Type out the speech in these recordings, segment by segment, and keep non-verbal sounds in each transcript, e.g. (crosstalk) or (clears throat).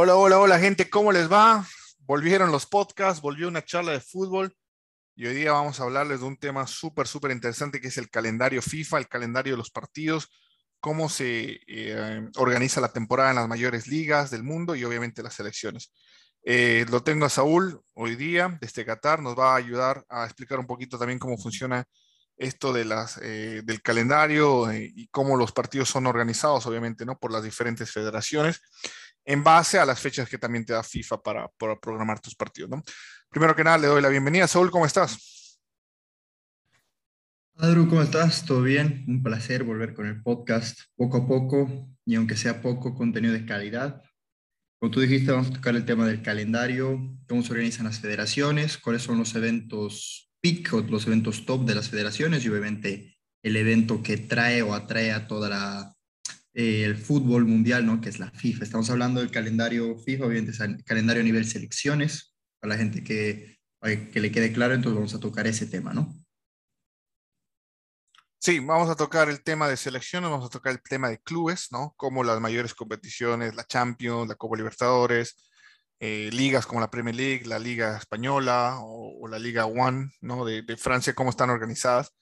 Hola, hola, hola gente, ¿cómo les va? Volvieron los podcasts, volvió una charla de fútbol y hoy día vamos a hablarles de un tema súper, súper interesante que es el calendario FIFA, el calendario de los partidos, cómo se eh, organiza la temporada en las mayores ligas del mundo y obviamente las selecciones. Eh, lo tengo a Saúl hoy día desde Qatar, nos va a ayudar a explicar un poquito también cómo funciona esto de las, eh, del calendario y cómo los partidos son organizados, obviamente, ¿no? Por las diferentes federaciones en base a las fechas que también te da FIFA para, programar tus partidos. ¿no? Primero que nada, le doy la bienvenida. Saúl, ¿cómo estás? Adru, ¿cómo estás? ¿Todo bien? Un placer volver con el podcast poco a poco y aunque sea poco contenido de calidad. Como tú dijiste, vamos a tocar el tema del calendario, cómo se organizan las federaciones, cuáles son los eventos peak o los eventos top de las federaciones y obviamente el evento que trae o atrae a toda la eh, el fútbol mundial, ¿no? Que es la FIFA. Estamos hablando del calendario FIFA, obviamente el calendario a nivel selecciones, para la gente que, que le quede claro, entonces vamos a tocar ese tema, ¿no? Sí, vamos a tocar el tema de selecciones, vamos a tocar el tema de clubes, ¿no? Como las mayores competiciones, la Champions, la Copa Libertadores, eh, ligas como la Premier League, la Liga Española o, la Liga One, ¿no? De, de, Francia, cómo están organizadas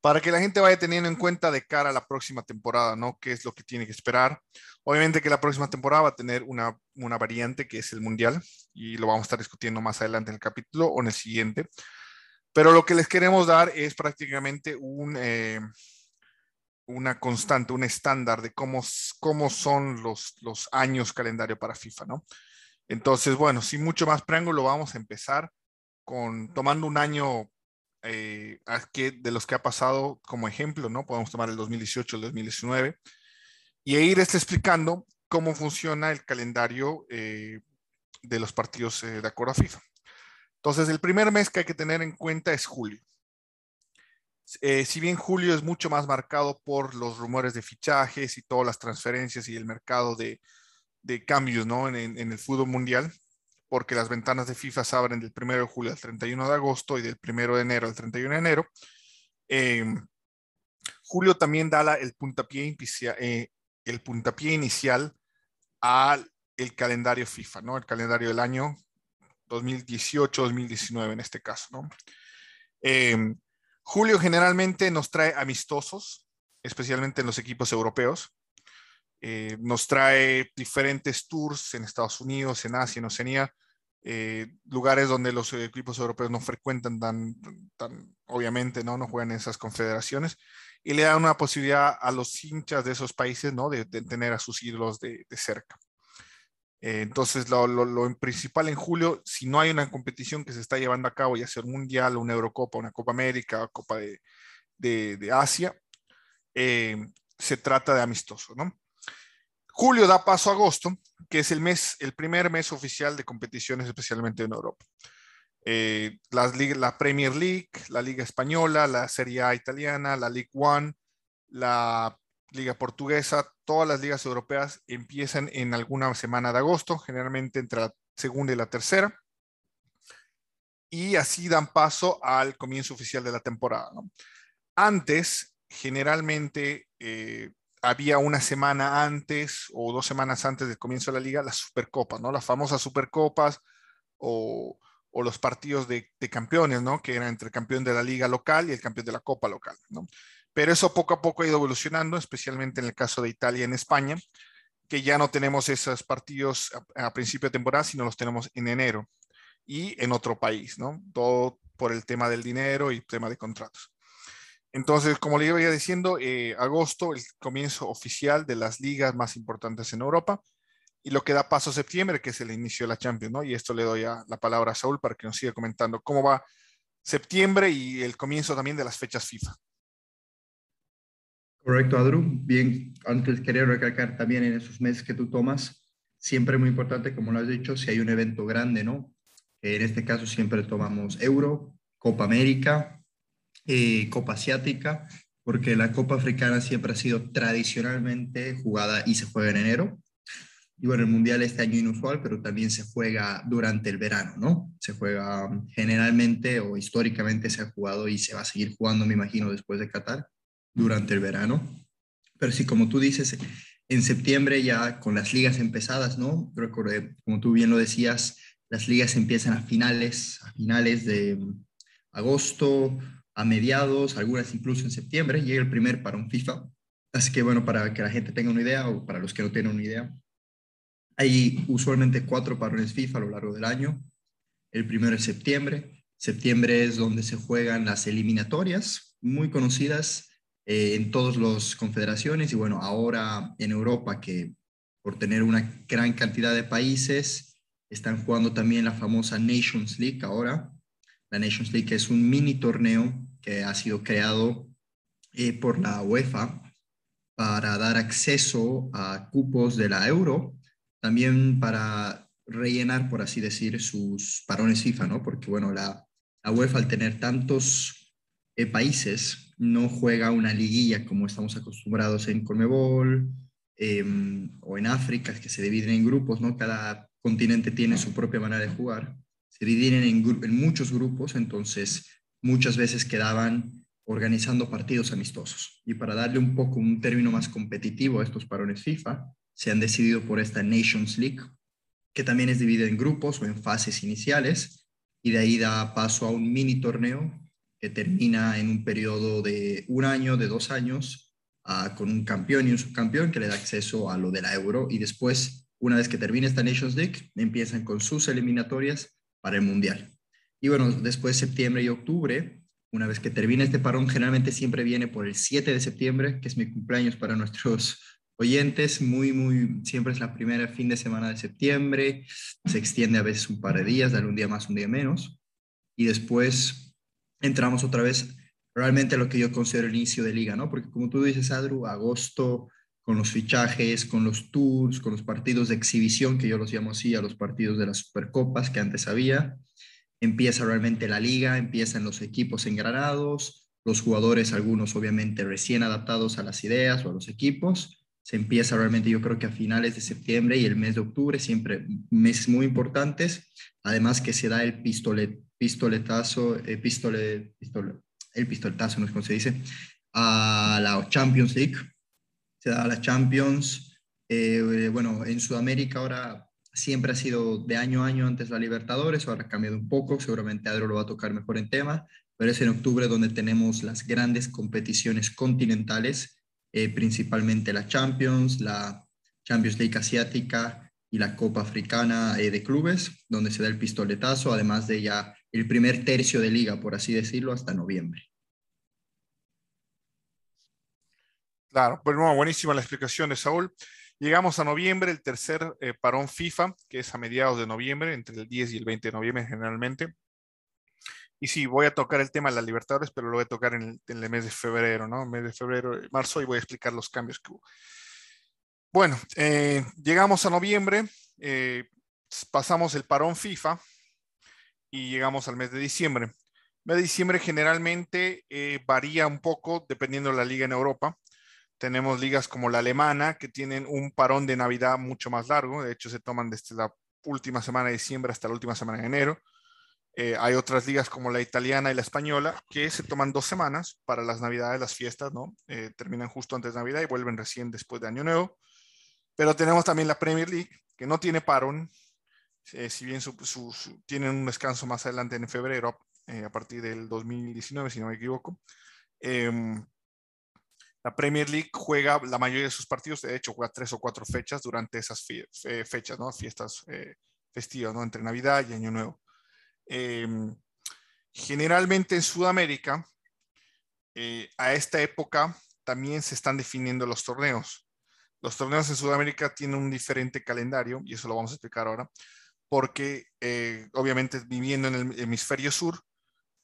para que la gente vaya teniendo en cuenta de cara a la próxima temporada, ¿no? ¿Qué es lo que tiene que esperar? Obviamente que la próxima temporada va a tener una, una variante que es el Mundial y lo vamos a estar discutiendo más adelante en el capítulo o en el siguiente. Pero lo que les queremos dar es prácticamente un, eh, una constante, un estándar de cómo, cómo son los, los años calendario para FIFA, ¿no? Entonces, bueno, sin mucho más preámbulo, vamos a empezar con tomando un año eh, de los que ha pasado como ejemplo, ¿no? Podemos tomar el 2018, el 2019, y ir este explicando cómo funciona el calendario eh, de los partidos eh, de acuerdo a FIFA. Entonces, el primer mes que hay que tener en cuenta es julio. si bien julio es mucho más marcado por los rumores de fichajes y todas las transferencias y el mercado de, cambios ¿no? en, el fútbol mundial, porque las ventanas de FIFA se abren del 1 de julio al 31 de agosto y del 1 de enero al 31 de enero. Em, julio también da el, puntapié eh, el puntapié inicial al calendario FIFA, ¿no? El calendario del año 2018-2019 en este caso, ¿no? Em, julio generalmente nos trae amistosos, especialmente en los equipos europeos. Eh, nos trae diferentes tours en Estados Unidos, en Asia, en Oceanía, eh, lugares donde los equipos europeos no frecuentan tan, obviamente, ¿no? No juegan en esas confederaciones y le dan una posibilidad a los hinchas de esos países, ¿no? De, tener a sus ídolos de, cerca. Eh, entonces, lo, lo, principal en julio, si no hay una competición que se está llevando a cabo, ya sea un mundial, una Eurocopa, una Copa América, Copa de, de Asia, se trata de amistoso, ¿no? Julio da paso a agosto, que es el mes, el primer mes oficial de competiciones, especialmente en Europa. Eh, la Premier League, la Liga Española, la Serie A italiana, la League One, la Liga Portuguesa, todas las ligas europeas empiezan en alguna semana de agosto, generalmente entre la segunda y la tercera. Y así dan paso al comienzo oficial de la temporada. Antes, generalmente, eh, había una semana antes o dos semanas antes del comienzo de la liga las supercopas, ¿no? Las famosas supercopas o, o los partidos de, campeones, ¿no? Que eran entre el campeón de la liga local y el campeón de la copa local, ¿no? Pero eso poco a poco ha ido evolucionando, especialmente en el caso de Italia y en España, que ya no tenemos esos partidos a, a principio de temporada, sino los tenemos en enero y en otro país, ¿no? Todo por el tema del dinero y tema de contratos. Entonces, como le iba diciendo, eh, agosto, el comienzo oficial de las ligas más importantes en Europa y lo que da paso a septiembre, que es el inicio de la Champions, ¿no? Y esto le doy la palabra a Saúl para que nos siga comentando cómo va septiembre y el comienzo también de las fechas FIFA. Correcto, Adru. Bien, antes quería recalcar también en esos meses que tú tomas, siempre muy importante, como lo has dicho, si hay un evento grande, ¿no? En este caso siempre tomamos Euro, Copa América, eh, Copa Asiática, porque la Copa Africana siempre ha sido tradicionalmente jugada y se juega en enero. Y bueno, el Mundial este año inusual, pero también se juega durante el verano, ¿no? Se juega um, generalmente o históricamente se ha jugado y se va a seguir jugando, me imagino, después de Qatar, durante el verano. Pero sí, como tú dices, En septiembre ya con las ligas empezadas, ¿no? Recordé, como tú bien lo decías, las ligas empiezan a finales, a finales de agosto, a mediados, algunas incluso en septiembre, llega el primer parón FIFA. Así que bueno, para que la gente tenga una idea o para los que no tienen una idea, hay usualmente cuatro parones FIFA a lo largo del año. El primero es septiembre. Septiembre es donde se juegan las eliminatorias, muy conocidas eh, en todas las confederaciones y bueno, ahora en Europa que por tener una gran cantidad de países están jugando también la famosa Nations League ahora. La Nations League es un mini torneo que ha sido creado eh, por la UEFA para dar acceso a cupos de la Euro, también para rellenar, por así decir, sus parones FIFA, ¿no? Porque, bueno, la, UEFA al tener tantos eh, países no juega una liguilla como estamos acostumbrados en Conmebol em, o en África, que se dividen en grupos, ¿no? Cada continente tiene su propia manera de jugar. Se dividen en, en muchos grupos, entonces muchas veces quedaban organizando partidos amistosos. Y para darle un poco un término más competitivo a estos parones FIFA, se han decidido por esta Nations League, que también es dividida en grupos o en fases iniciales, y de ahí da paso a un mini torneo que termina en un periodo de un año, de dos años, con un campeón y un subcampeón que le da acceso a lo de la Euro, y después, una vez que termine esta Nations League, empiezan con sus eliminatorias para el Mundial. Y bueno, después septiembre y octubre, una vez que termina este parón, generalmente siempre viene por el 7 de septiembre, que es mi cumpleaños para nuestros oyentes, muy, muy, siempre es la primera fin de semana de septiembre, se extiende a veces un par de días, dale un día más, un día menos, y después entramos otra vez realmente lo que yo considero el inicio de liga, ¿no? Porque como tú dices, Adru, agosto, con los fichajes, con los tours, con los partidos de exhibición, que yo los llamo así, a los partidos de las supercopas que antes había, empieza realmente la liga, empiezan los equipos engranados, los jugadores, algunos obviamente recién adaptados a las ideas o a los equipos. Se empieza realmente, yo creo que a finales de septiembre y el mes de octubre, siempre meses muy importantes. Además que se da el pistolet, pistoletazo, eh, pistole, el pistoletazo, no es como se dice, a la Champions League. Se da a la Champions. Eh, bueno, en Sudamérica ahora siempre ha sido de año a año antes la Libertadores, ahora ha cambiado un poco, seguramente Adro lo va a tocar mejor en tema, pero es en octubre donde tenemos las grandes competiciones continentales, eh, principalmente la Champions, la Champions League asiática y la Copa Africana eh, de Clubes, donde se da el pistoletazo, además de ya el primer tercio de liga, por así decirlo, hasta noviembre. Claro, pues bueno, buenísima la explicación de Saúl. Llegamos a noviembre, el tercer eh, parón FIFA, que es a mediados de noviembre, entre el 10 y el 20 de noviembre generalmente. Y sí, voy a tocar el tema de las Libertadores, pero lo voy a tocar en el, mes de febrero, ¿no? mes de febrero, marzo, y voy a explicar los cambios que hubo. Bueno, eh, llegamos a noviembre, eh, pasamos el parón FIFA y llegamos al mes de diciembre. El mes de diciembre generalmente varía un poco dependiendo de la liga en Europa. Tenemos ligas como la alemana que tienen un parón de Navidad mucho más largo. De hecho, se toman desde la última semana de diciembre hasta la última semana de enero. Eh, hay otras ligas como la italiana y la española que se toman dos semanas para las navidades, las fiestas, ¿no? Eh, terminan justo antes de Navidad y vuelven recién después de Año Nuevo. Pero tenemos también la Premier League, que no tiene parón, eh, si bien tienen un descanso más adelante en febrero, a partir del 2019, si no me equivoco. La Premier League juega la mayoría de sus partidos, de hecho, juega tres o cuatro fechas durante esas fechas, ¿no? Fiestas eh, festivas, ¿no? Entre Navidad y Año Nuevo. Em, generalmente en Sudamérica, eh, a esta época también se están definiendo los torneos. Los torneos en Sudamérica tienen un diferente calendario, y eso lo vamos a explicar ahora, porque eh, obviamente viviendo en el hemisferio sur,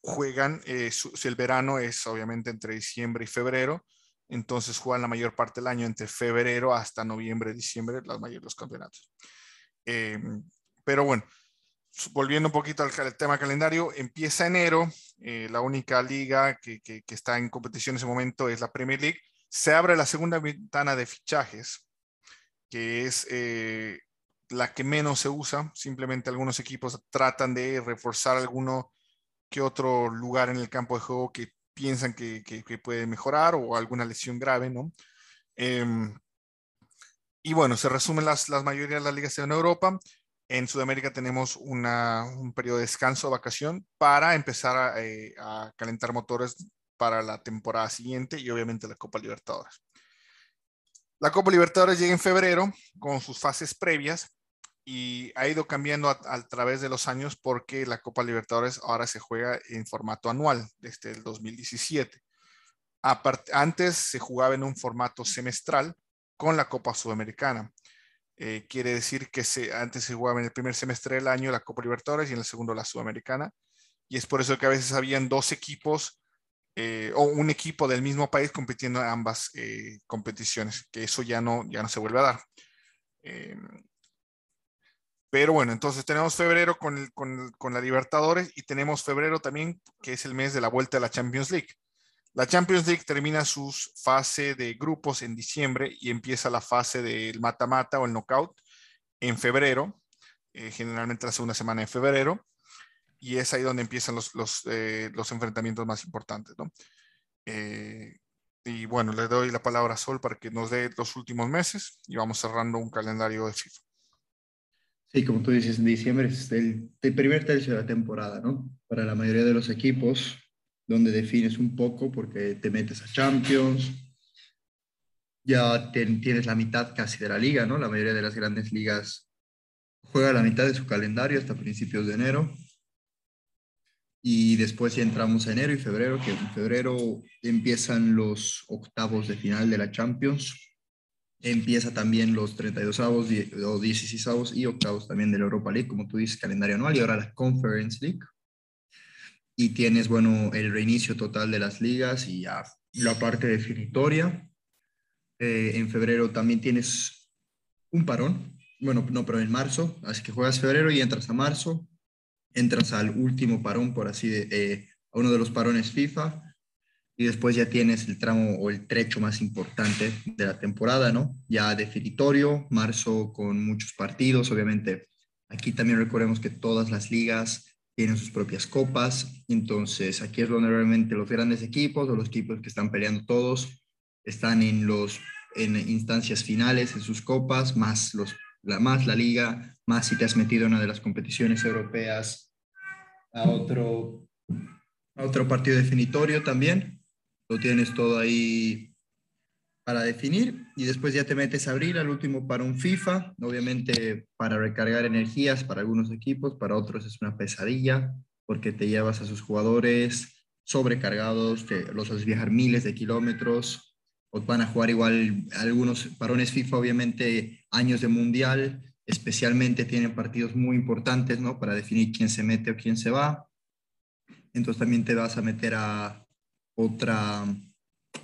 juegan, si el verano es obviamente entre diciembre y febrero, entonces juegan la mayor parte del año entre febrero hasta noviembre, diciembre, los mayores los campeonatos. Em, pero bueno, volviendo un poquito al, tema calendario, empieza enero, eh, la única liga que, que, está en competición en ese momento es la Premier League. Se abre la segunda ventana de fichajes, que es eh, la que menos se usa. Simplemente algunos equipos tratan de reforzar alguno que otro lugar en el campo de juego que piensan que, que, puede mejorar o alguna lesión grave, ¿no? Em, y bueno, se resumen las, las mayoría de las ligas en Europa. En Sudamérica tenemos una, un periodo de descanso, vacación, para empezar a, eh, a calentar motores para la temporada siguiente y obviamente la Copa Libertadores. La Copa Libertadores llega en febrero con sus fases previas y ha ido cambiando a, través de los años porque la Copa Libertadores ahora se juega en formato anual desde el 2017. antes se jugaba en un formato semestral con la Copa Sudamericana. Eh, quiere decir que se, antes se jugaba en el primer semestre del año la Copa Libertadores y en el segundo la Sudamericana. Y es por eso que a veces habían dos equipos eh, o un equipo del mismo país compitiendo en ambas eh, competiciones, que eso ya no, ya no se vuelve a dar. Pero bueno, entonces tenemos febrero con, con, la Libertadores y tenemos febrero también, que es el mes de la vuelta a la Champions League. La Champions League termina su fase de grupos en diciembre y empieza la fase del mata-mata o el knockout en febrero, eh, generalmente la segunda semana de febrero, y es ahí donde empiezan los, los, eh, los enfrentamientos más importantes. ¿no? Eh, y bueno, le doy la palabra a Sol para que nos dé los últimos meses y vamos cerrando un calendario de FIFA. Sí, como tú dices, en diciembre es el, primer tercio de la temporada, ¿no? Para la mayoría de los equipos, donde defines un poco porque te metes a Champions, ya tienes la mitad casi de la liga, ¿no? La mayoría de las grandes ligas juega la mitad de su calendario hasta principios de enero. Y después ya entramos a enero y febrero, que en febrero empiezan los octavos de final de la Champions. Empieza también los 32 avos o 16 avos y octavos también de la Europa League, como tú dices, calendario anual. Y ahora la Conference League, y tienes, bueno, el reinicio total de las ligas y ya la parte definitoria. Eh, en febrero también tienes un parón, bueno, no, pero en marzo, así que juegas febrero y entras a marzo, entras al último parón, por así de, eh, a uno de los parones FIFA, y después ya tienes el tramo o el trecho más importante de la temporada, ¿no? Ya definitorio, marzo con muchos partidos, obviamente. Aquí también recordemos que todas las ligas tienen sus propias copas. Entonces, aquí es donde realmente los grandes equipos o los equipos que están peleando todos están en, los, en instancias finales, en sus copas, más, los, la, más la liga, más si te has metido en una de las competiciones europeas a otro, a otro partido definitorio también. Lo tienes todo ahí para definir y después ya te metes a abrir al último para un FIFA, obviamente para recargar energías para algunos equipos, para otros es una pesadilla porque te llevas a sus jugadores sobrecargados, que los haces viajar miles de kilómetros, o van a jugar igual algunos parones FIFA, obviamente años de mundial, especialmente tienen partidos muy importantes, ¿no? Para definir quién se mete o quién se va. Entonces también te vas a meter a otra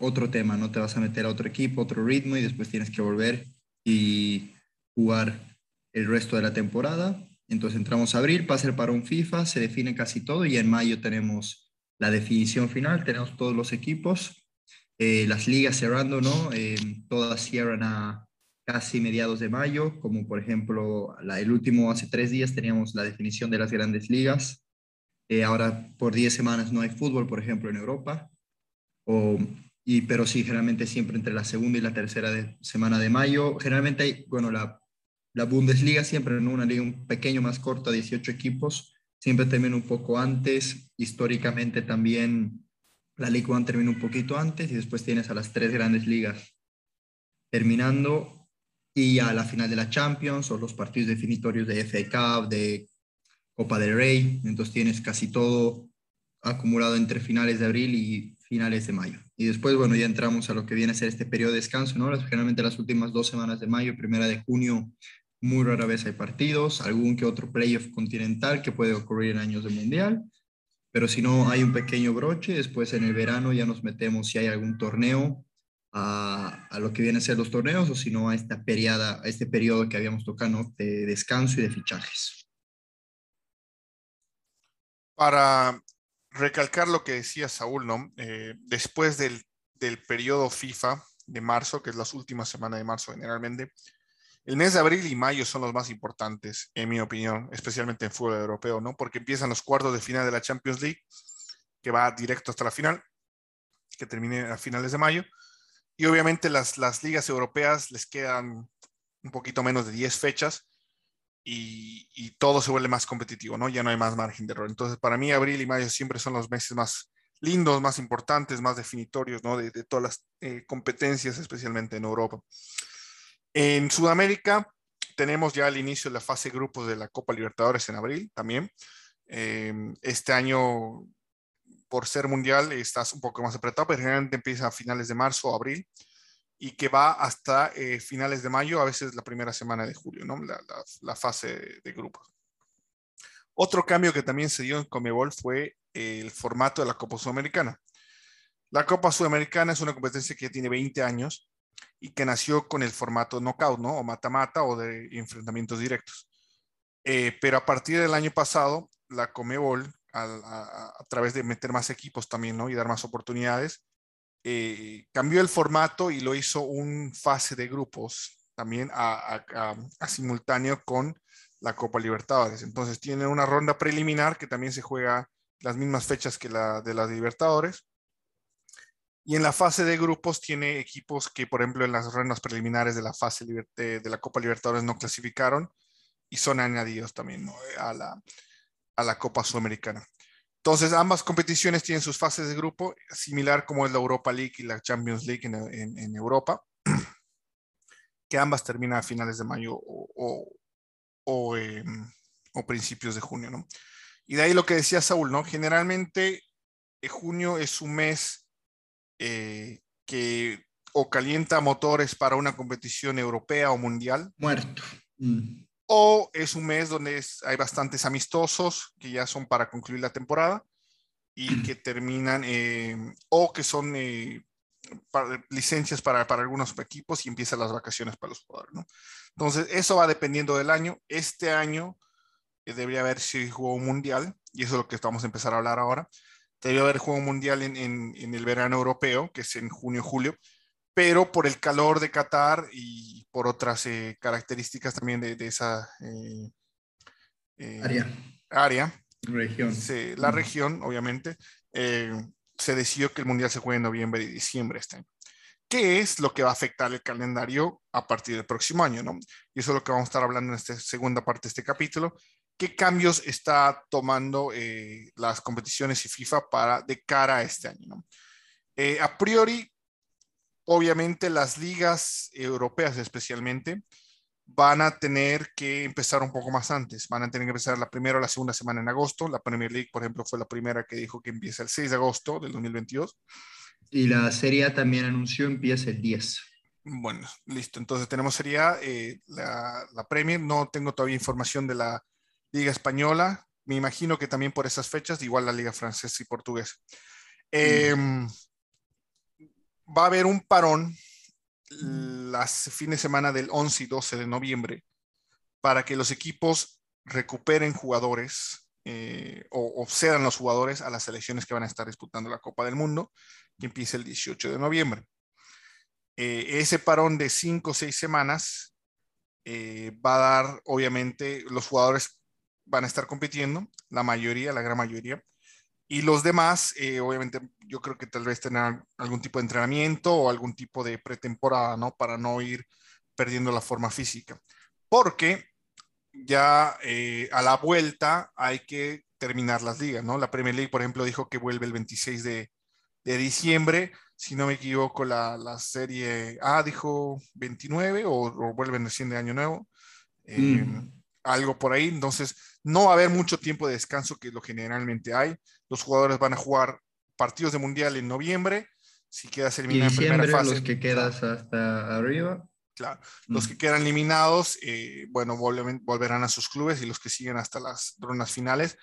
otro tema, no te vas a meter a otro equipo, otro ritmo y después tienes que volver y jugar el resto de la temporada. Entonces entramos a abril, pasa el parón FIFA, se define casi todo y en mayo tenemos la definición final, tenemos todos los equipos, eh, las ligas cerrando, ¿no? Eh, todas cierran a casi mediados de mayo, como por ejemplo la, el último hace tres días teníamos la definición de las grandes ligas. Eh, ahora por 10 semanas no hay fútbol, por ejemplo, en Europa. O y, pero sí, generalmente siempre entre la segunda y la tercera semana de mayo. Generalmente hay, bueno, la, la Bundesliga siempre en una liga un pequeño más corta, 18 equipos, siempre termina un poco antes. Históricamente también la Liga One termina un poquito antes y después tienes a las tres grandes ligas terminando y a la final de la Champions o los partidos definitorios de FA Cup, de Copa del Rey. Entonces tienes casi todo acumulado entre finales de abril y finales de mayo. Y después, bueno, ya entramos a lo que viene a ser este periodo de descanso, ¿no? Generalmente las últimas dos semanas de mayo, primera de junio, muy rara vez hay partidos, algún que otro playoff continental que puede ocurrir en años de mundial, pero si no hay un pequeño broche, después en el verano ya nos metemos si hay algún torneo a, a lo que viene a ser los torneos o si no a esta periada, a este periodo que habíamos tocado de descanso y de fichajes. Para recalcar lo que decía Saúl, ¿no? Eh, después del, del, periodo FIFA de marzo, que es las últimas semanas de marzo generalmente, el mes de abril y mayo son los más importantes, en mi opinión, especialmente en fútbol europeo, ¿no? Porque empiezan los cuartos de final de la Champions League, que va directo hasta la final, que termine a finales de mayo. Y obviamente las, las ligas europeas les quedan un poquito menos de 10 fechas y, todo se vuelve más competitivo, ¿no? Ya no hay más margen de error. Entonces, para mí, abril y mayo siempre son los meses más lindos, más importantes, más definitorios, ¿no? De, todas las eh, competencias, especialmente en Europa. En Sudamérica tenemos ya el inicio de la fase grupos de la Copa Libertadores en abril también. Eh, este año, por ser mundial, estás un poco más apretado, pero generalmente empieza a finales de marzo o abril y que va hasta eh, finales de mayo, a veces la primera semana de julio, ¿no? La, fase de grupos. Otro cambio que también se dio en Comebol fue el formato de la Copa Sudamericana. La Copa Sudamericana es una competencia que tiene 20 años y que nació con el formato knockout, ¿no? O mata-mata o de enfrentamientos directos. Eh, pero a partir del año pasado, la Comebol, a, a, a, través de meter más equipos también, ¿no? Y dar más oportunidades, eh, cambió el formato y lo hizo un fase de grupos también a, simultáneo con la Copa Libertadores. Entonces tiene una ronda preliminar que también se juega las mismas fechas que la de las Libertadores. Y en la fase de grupos tiene equipos que, por ejemplo, en las rondas preliminares de la fase de, la Copa Libertadores no clasificaron y son añadidos también a, la, a la Copa Sudamericana. Entonces, ambas competiciones tienen sus fases de grupo, similar como es la Europa League y la Champions League en, en, en Europa, (clears throat) que ambas terminan a finales de mayo o, o, o, eh, o, principios de junio, ¿no? Y de ahí lo que decía Saúl, ¿no? Generalmente eh, junio es un mes eh, que o calienta motores para una competición europea o mundial. Muerto. Mm o es un mes donde es, hay bastantes amistosos que ya son para concluir la temporada y que terminan, eh, o que son eh, para, licencias para, para, algunos equipos y empiezan las vacaciones para los jugadores. ¿no? Entonces, eso va dependiendo del año. Este año eh, debería haber si jugó un mundial, y eso es lo que estamos a empezar a hablar ahora. Debería haber jugado un mundial en, en, en el verano europeo, que es en junio-julio, pero por el calor de Qatar y por otras eh, características también de, de esa eh, eh, área. área. Región. Se, la región, obviamente, eh, se decidió que el Mundial se juegue en noviembre y diciembre este año. ¿Qué es lo que va a afectar el calendario a partir del próximo año? ¿no? Y eso es lo que vamos a estar hablando en esta segunda parte de este capítulo. ¿Qué cambios está tomando eh, las competiciones y FIFA para de cara a este año? ¿no? Eh, a priori, obviamente las ligas europeas especialmente van a tener que empezar un poco más antes. Van a tener que empezar la primera o la segunda semana en agosto. La Premier League, por ejemplo, fue la primera que dijo que empieza el 6 de agosto del 2022. Y la Serie A también anunció empieza el 10. Bueno, listo. Entonces tenemos Serie A, eh, la, la, Premier. No tengo todavía información de la Liga Española. Me imagino que también por esas fechas, igual la Liga Francesa y Portuguesa. Eh, mm va a haber un parón las fines de semana del 11 y 12 de noviembre para que los equipos recuperen jugadores eh, o, o, cedan los jugadores a las selecciones que van a estar disputando la Copa del Mundo, que empieza el 18 de noviembre. Eh, ese parón de cinco o seis semanas eh, va a dar, obviamente, los jugadores van a estar compitiendo, la mayoría, la gran mayoría, y los demás, eh, obviamente, yo creo que tal vez tengan algún tipo de entrenamiento o algún tipo de pretemporada, ¿no? Para no ir perdiendo la forma física. Porque ya eh, a la vuelta hay que terminar las ligas, ¿no? La Premier League, por ejemplo, dijo que vuelve el 26 de, de diciembre. Si no me equivoco, la, la, serie A dijo 29 o, o vuelven recién de año nuevo. Eh, mm. Algo por ahí. Entonces, no va a haber mucho tiempo de descanso que lo generalmente hay. Los jugadores van a jugar partidos de mundial en noviembre. Si quedas eliminado en primera fase. Los que quedas hasta arriba. Claro, mm. los que quedan eliminados, eh, bueno, volverán a sus clubes y los que siguen hasta las rondas finales,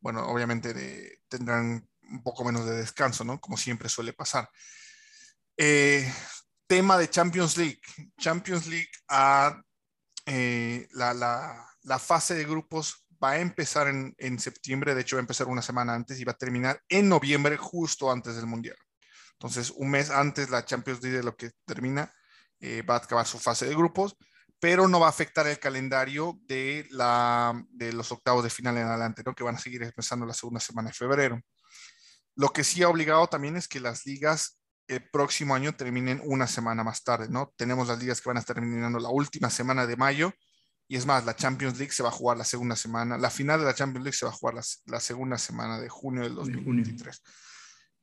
bueno, obviamente de, tendrán un poco menos de descanso, ¿no? Como siempre suele pasar. Eh, tema de Champions League. Champions League a eh, la, la, la, fase de grupos va a empezar en, en, septiembre, de hecho va a empezar una semana antes y va a terminar en noviembre, justo antes del Mundial. Entonces, un mes antes la Champions League de lo que termina, eh, va a acabar su fase de grupos, pero no va a afectar el calendario de, la, de los octavos de final en adelante, ¿no? que van a seguir empezando la segunda semana de febrero. Lo que sí ha obligado también es que las ligas el próximo año terminen una semana más tarde, ¿no? Tenemos las ligas que van a estar terminando la última semana de mayo y es más, la Champions League se va a jugar la segunda semana, la final de la Champions League se va a jugar la, segunda semana de junio del 2023.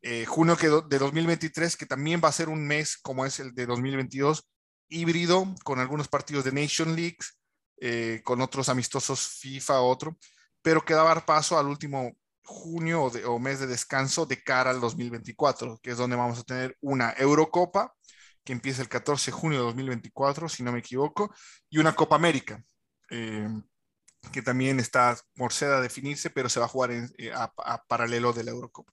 Eh, junio que de 2023, que también va a ser un mes como es el de 2022, híbrido, con algunos partidos de Nation League, eh, con otros amistosos FIFA, otro, pero que va a dar paso al último junio o, o, mes de descanso de cara al 2024, que es donde vamos a tener una Eurocopa, que empieza el 14 de junio de 2024, si no me equivoco, y una Copa América, eh, que también está por ser a definirse, pero se va a jugar eh, a, paralelo de la Eurocopa.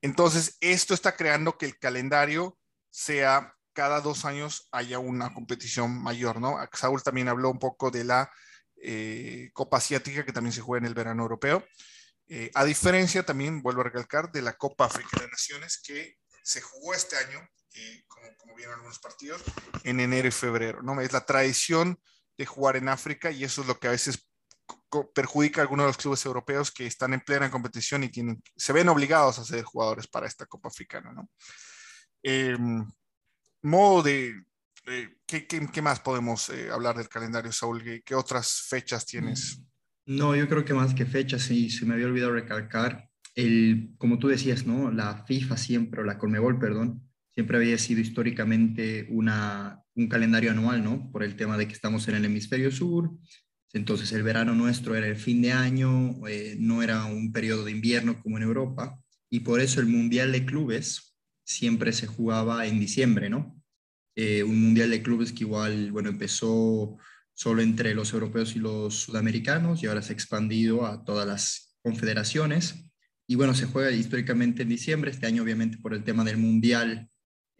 Entonces, esto está creando que el calendario sea cada dos años haya una competición mayor, ¿no? Saúl también habló un poco de la eh, Copa Asiática, que también se juega en el verano europeo. a diferencia, también vuelvo a recalcar, de la Copa Africana de Naciones, que se jugó este año, como, como vieron algunos partidos, en enero y febrero, ¿no? Es la tradición jugar en África y eso es lo que a veces perjudica a algunos de los clubes europeos que están en plena competición y tienen, se ven obligados a ser jugadores para esta Copa Africana, ¿no? Em, modo de, ¿qué, más podemos eh, hablar del calendario, Saúl? ¿Qué, otras fechas tienes? No, yo creo que más que fechas, sí, se me había olvidado recalcar, el, como tú decías, ¿no? La FIFA siempre, o la Conmebol, perdón, siempre había sido históricamente una, un calendario anual, ¿no? Por el tema de que estamos en el hemisferio sur, entonces el verano nuestro era el fin de año, eh, no era un periodo de invierno como en Europa, y por eso el Mundial de Clubes siempre se jugaba en diciembre, ¿no? Eh, un Mundial de Clubes que igual, bueno, empezó solo entre los europeos y los sudamericanos y ahora se ha expandido a todas las confederaciones. Y bueno, se juega históricamente en diciembre, este año obviamente por el tema del Mundial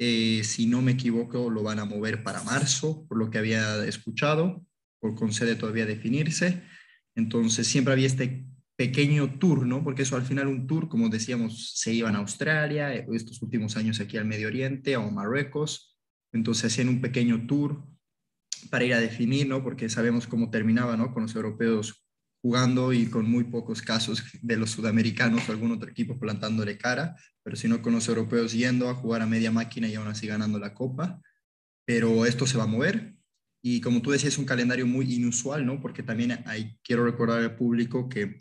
eh, si no me equivoco, lo van a mover para marzo, por lo que había escuchado, por concede todavía definirse. Entonces siempre había este pequeño tour, ¿no? Porque eso al final un tour, como decíamos, se iban a Australia, eh, estos últimos años aquí al Medio Oriente, o Marruecos. Entonces hacían un pequeño tour para ir a definir, ¿no? Porque sabemos cómo terminaba, ¿no? Con los europeos jugando y con muy pocos casos de los sudamericanos o algún otro equipo plantándole cara, pero si no con los europeos yendo a jugar a media máquina y aún así ganando la copa. Pero esto se va a mover y como tú decías es un calendario muy inusual, ¿no? Porque también hay, quiero recordar al público que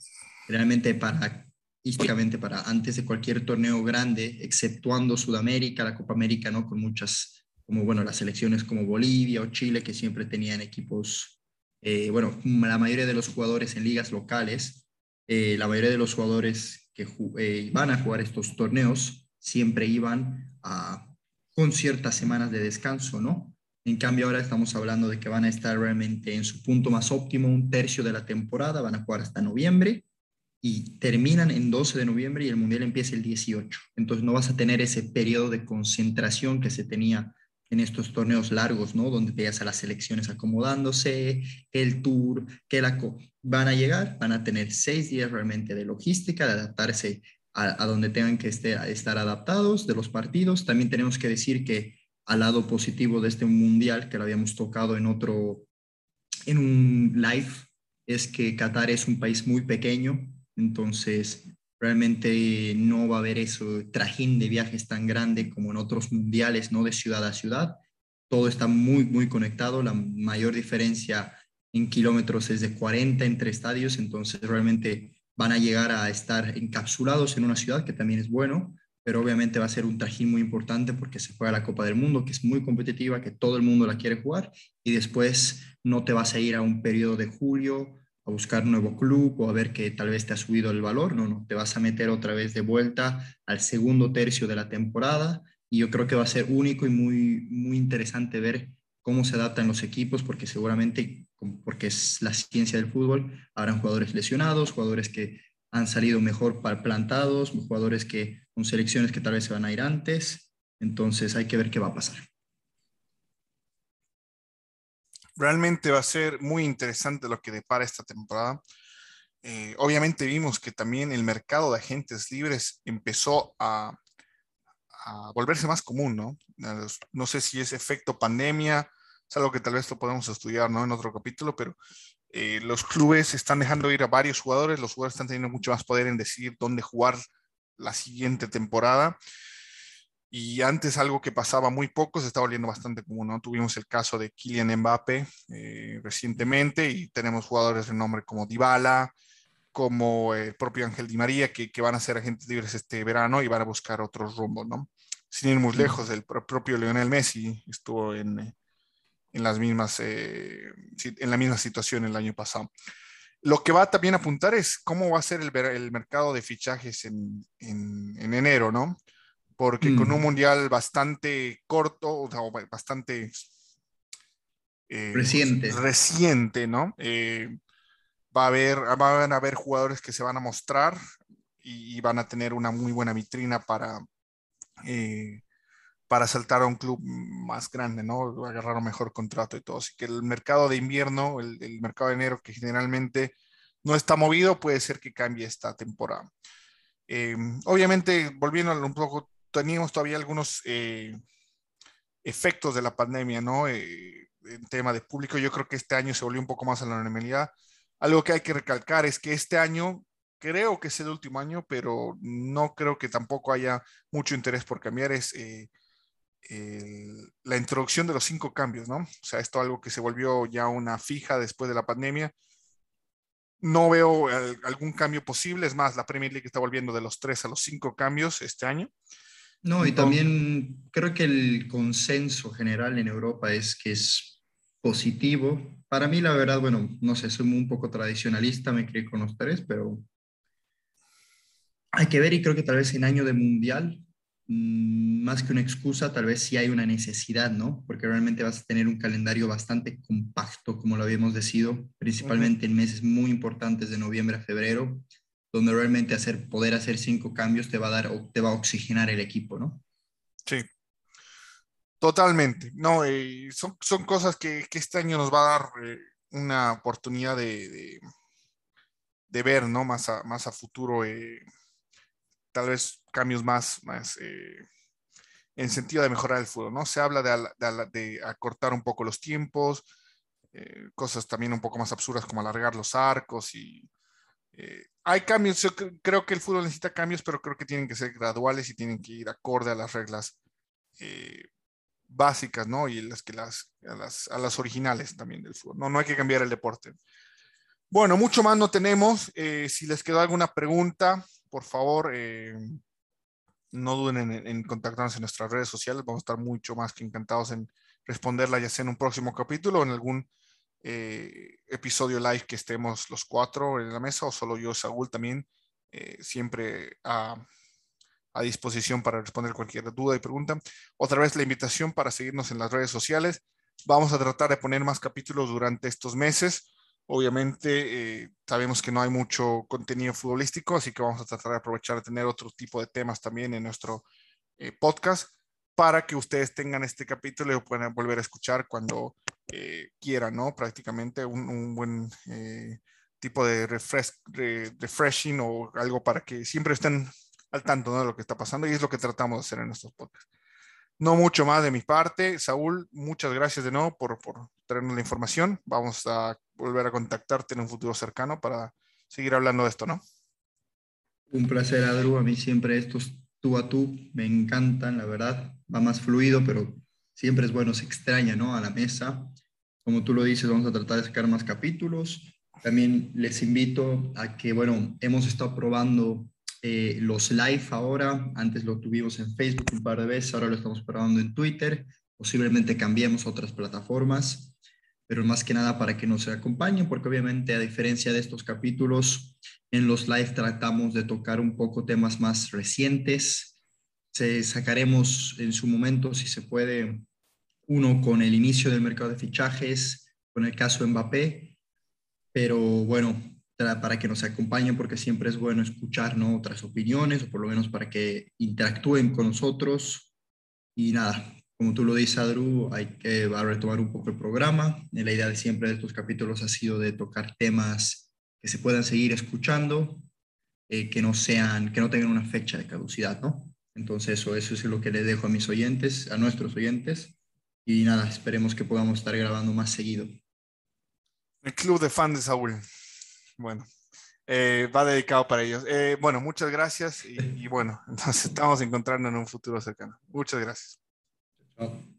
realmente para históricamente para antes de cualquier torneo grande, exceptuando Sudamérica, la Copa América, ¿no? Con muchas, como bueno, las selecciones como Bolivia o Chile, que siempre tenían equipos eh, bueno, la mayoría de los jugadores en ligas locales, eh, la mayoría de los jugadores que eh, van a jugar estos torneos siempre iban con ciertas semanas de descanso, ¿no? En cambio, ahora estamos hablando de que van a estar realmente en su punto más óptimo, un tercio de la temporada, van a jugar hasta noviembre y terminan en 12 de noviembre y el Mundial empieza el 18. Entonces no vas a tener ese periodo de concentración que se tenía en estos torneos largos, ¿no? Donde veas a las selecciones acomodándose, el tour, que la van a llegar, van a tener seis días realmente de logística, de adaptarse a, donde tengan que estar adaptados de los partidos. También tenemos que decir que al lado positivo de este mundial, que lo habíamos tocado en otro, en un live, es que Qatar es un país muy pequeño, entonces Realmente no va a haber eso trajín de viajes tan grande como en otros mundiales, ¿no? De ciudad a ciudad. Todo está muy, muy conectado. La mayor diferencia en kilómetros es de 40 entre estadios, entonces realmente van a llegar a estar encapsulados en una ciudad, que también es bueno, pero obviamente va a ser un trajín muy importante porque se juega la Copa del Mundo, que es muy competitiva, que todo el mundo la quiere jugar, y después no te vas a ir a un periodo de julio a buscar nuevo club o a ver que tal vez te ha subido el valor, no, no, te vas a meter otra vez de vuelta al segundo tercio de la temporada y yo creo que va a ser único y muy, muy interesante ver cómo se adaptan los equipos porque seguramente, porque es la ciencia del fútbol, habrán jugadores lesionados, jugadores que han salido mejor plantados, jugadores que con selecciones que tal vez se van a ir antes, entonces hay que ver qué va a pasar. Realmente va a ser muy interesante lo que depara esta temporada. Eh, obviamente vimos que también el mercado de agentes libres empezó a, volverse más común, ¿no? No sé si es efecto pandemia, es algo que tal vez lo podemos estudiar, ¿no? En otro capítulo, pero eh, los clubes están dejando ir a varios jugadores, los jugadores están teniendo mucho más poder en decidir dónde jugar la siguiente temporada. Y antes algo que pasaba muy poco se está volviendo bastante común, ¿no? Tuvimos el caso de Kylian Mbappe eh, recientemente y tenemos jugadores de nombre como Dybala, como el propio Ángel Di María, que, que, van a ser agentes libres este verano y van a buscar otros rumbos, ¿no? Sin ir muy lejos, el propio Lionel Messi estuvo en, en las mismas, eh, en la misma situación el año pasado. Lo que va también a apuntar es cómo va a ser el, el mercado de fichajes en, en, en enero, ¿no? Porque con un mundial bastante corto, o sea, bastante eh, reciente. reciente, ¿no? Eh, va a haber, van a haber jugadores que se van a mostrar y, van a tener una muy buena vitrina para, eh, para saltar a un club más grande, ¿no? Agarrar un mejor contrato y todo. Así que el mercado de invierno, el, el mercado de enero, que generalmente no está movido, puede ser que cambie esta temporada. obviamente, volviendo un poco teníamos todavía algunos eh, efectos de la pandemia, ¿no? Eh, en tema de público, yo creo que este año se volvió un poco más a la normalidad. Algo que hay que recalcar es que este año, creo que es el último año, pero no creo que tampoco haya mucho interés por cambiar, es eh, la introducción de los cinco cambios, ¿no? O sea, esto es algo que se volvió ya una fija después de la pandemia. No veo algún cambio posible, es más, la Premier League está volviendo de los tres a los cinco cambios este año. No, y también creo que el consenso general en Europa es que es positivo. Para mí, la verdad, bueno, no sé, soy un poco tradicionalista, me crié con los tres, pero hay que ver y creo que tal vez en año de mundial, mm, más que una excusa, tal vez sí hay una necesidad, ¿no? Porque realmente vas a tener un calendario bastante compacto, como lo habíamos decidido, principalmente en meses muy importantes de noviembre a febrero donde realmente hacer, poder hacer cinco cambios te va a dar, te va a oxigenar el equipo, ¿no? Sí. Totalmente. No, eh, son, son cosas que, que, este año nos va a dar eh, una oportunidad de, de, ver, ¿no? Más a, más a futuro, eh, tal vez cambios más, más en sentido de mejorar el fútbol, ¿no? Se habla de, de, de acortar un poco los tiempos, cosas también un poco más absurdas como alargar los arcos y eh, hay cambios, yo creo que el fútbol necesita cambios, pero creo que tienen que ser graduales y tienen que ir acorde a las reglas eh, básicas, ¿no? Y las que las a, las, originales también del fútbol. No, no hay que cambiar el deporte. Bueno, mucho más no tenemos. Eh, si les quedó alguna pregunta, por favor, no duden en, en, contactarnos en nuestras redes sociales. Vamos a estar mucho más que encantados en responderla, ya sea en un próximo capítulo o en algún eh, episodio live que estemos los cuatro en la mesa o solo yo, Saúl también, eh, siempre a, a, disposición para responder cualquier duda y pregunta. Otra vez la invitación para seguirnos en las redes sociales. Vamos a tratar de poner más capítulos durante estos meses. Obviamente eh, sabemos que no hay mucho contenido futbolístico, así que vamos a tratar de aprovechar de tener otro tipo de temas también en nuestro podcast para que ustedes tengan este capítulo y lo puedan volver a escuchar cuando eh, quieran, ¿no? Prácticamente un, buen eh, tipo de refreshing o algo para que siempre estén al tanto de lo que está pasando y es lo que tratamos de hacer en nuestros podcasts. No mucho más de mi parte. Saúl, muchas gracias de nuevo por, por traernos la información. Vamos a volver a contactarte en un futuro cercano para seguir hablando de esto, ¿no? Un placer, Adru. A mí siempre estos tú a tú me encantan, la verdad. Va más fluido, pero siempre es bueno, se extraña, ¿no? A la mesa. Como tú lo dices, vamos a tratar de sacar más capítulos. También les invito a que, bueno, hemos estado probando eh, los live ahora. Antes lo tuvimos en Facebook un par de veces, ahora lo estamos probando en Twitter. Posiblemente cambiemos otras plataformas, pero más que nada para que nos acompañen, porque obviamente a diferencia de estos capítulos, en los live tratamos de tocar un poco temas más recientes. Se sacaremos en su momento, si se puede, uno con el inicio del mercado de fichajes, con el caso Mbappé, pero bueno, para que nos acompañen porque siempre es bueno escuchar otras opiniones o por lo menos para que interactúen con nosotros. Y nada, como tú lo dices, Adru, hay que retomar un poco el programa. La idea de siempre de estos capítulos ha sido de tocar temas que se puedan seguir escuchando, eh, que no sean, que no tengan una fecha de caducidad, ¿no? Entonces eso, eso es lo que le dejo a mis oyentes, a nuestros oyentes. Y nada, esperemos que podamos estar grabando más seguido. El club de fans de Saúl. Bueno, Eh, va dedicado para ellos. Eh, bueno, muchas gracias y, y bueno, (laughs) nos estamos encontrando en un futuro cercano. Muchas gracias. Chao.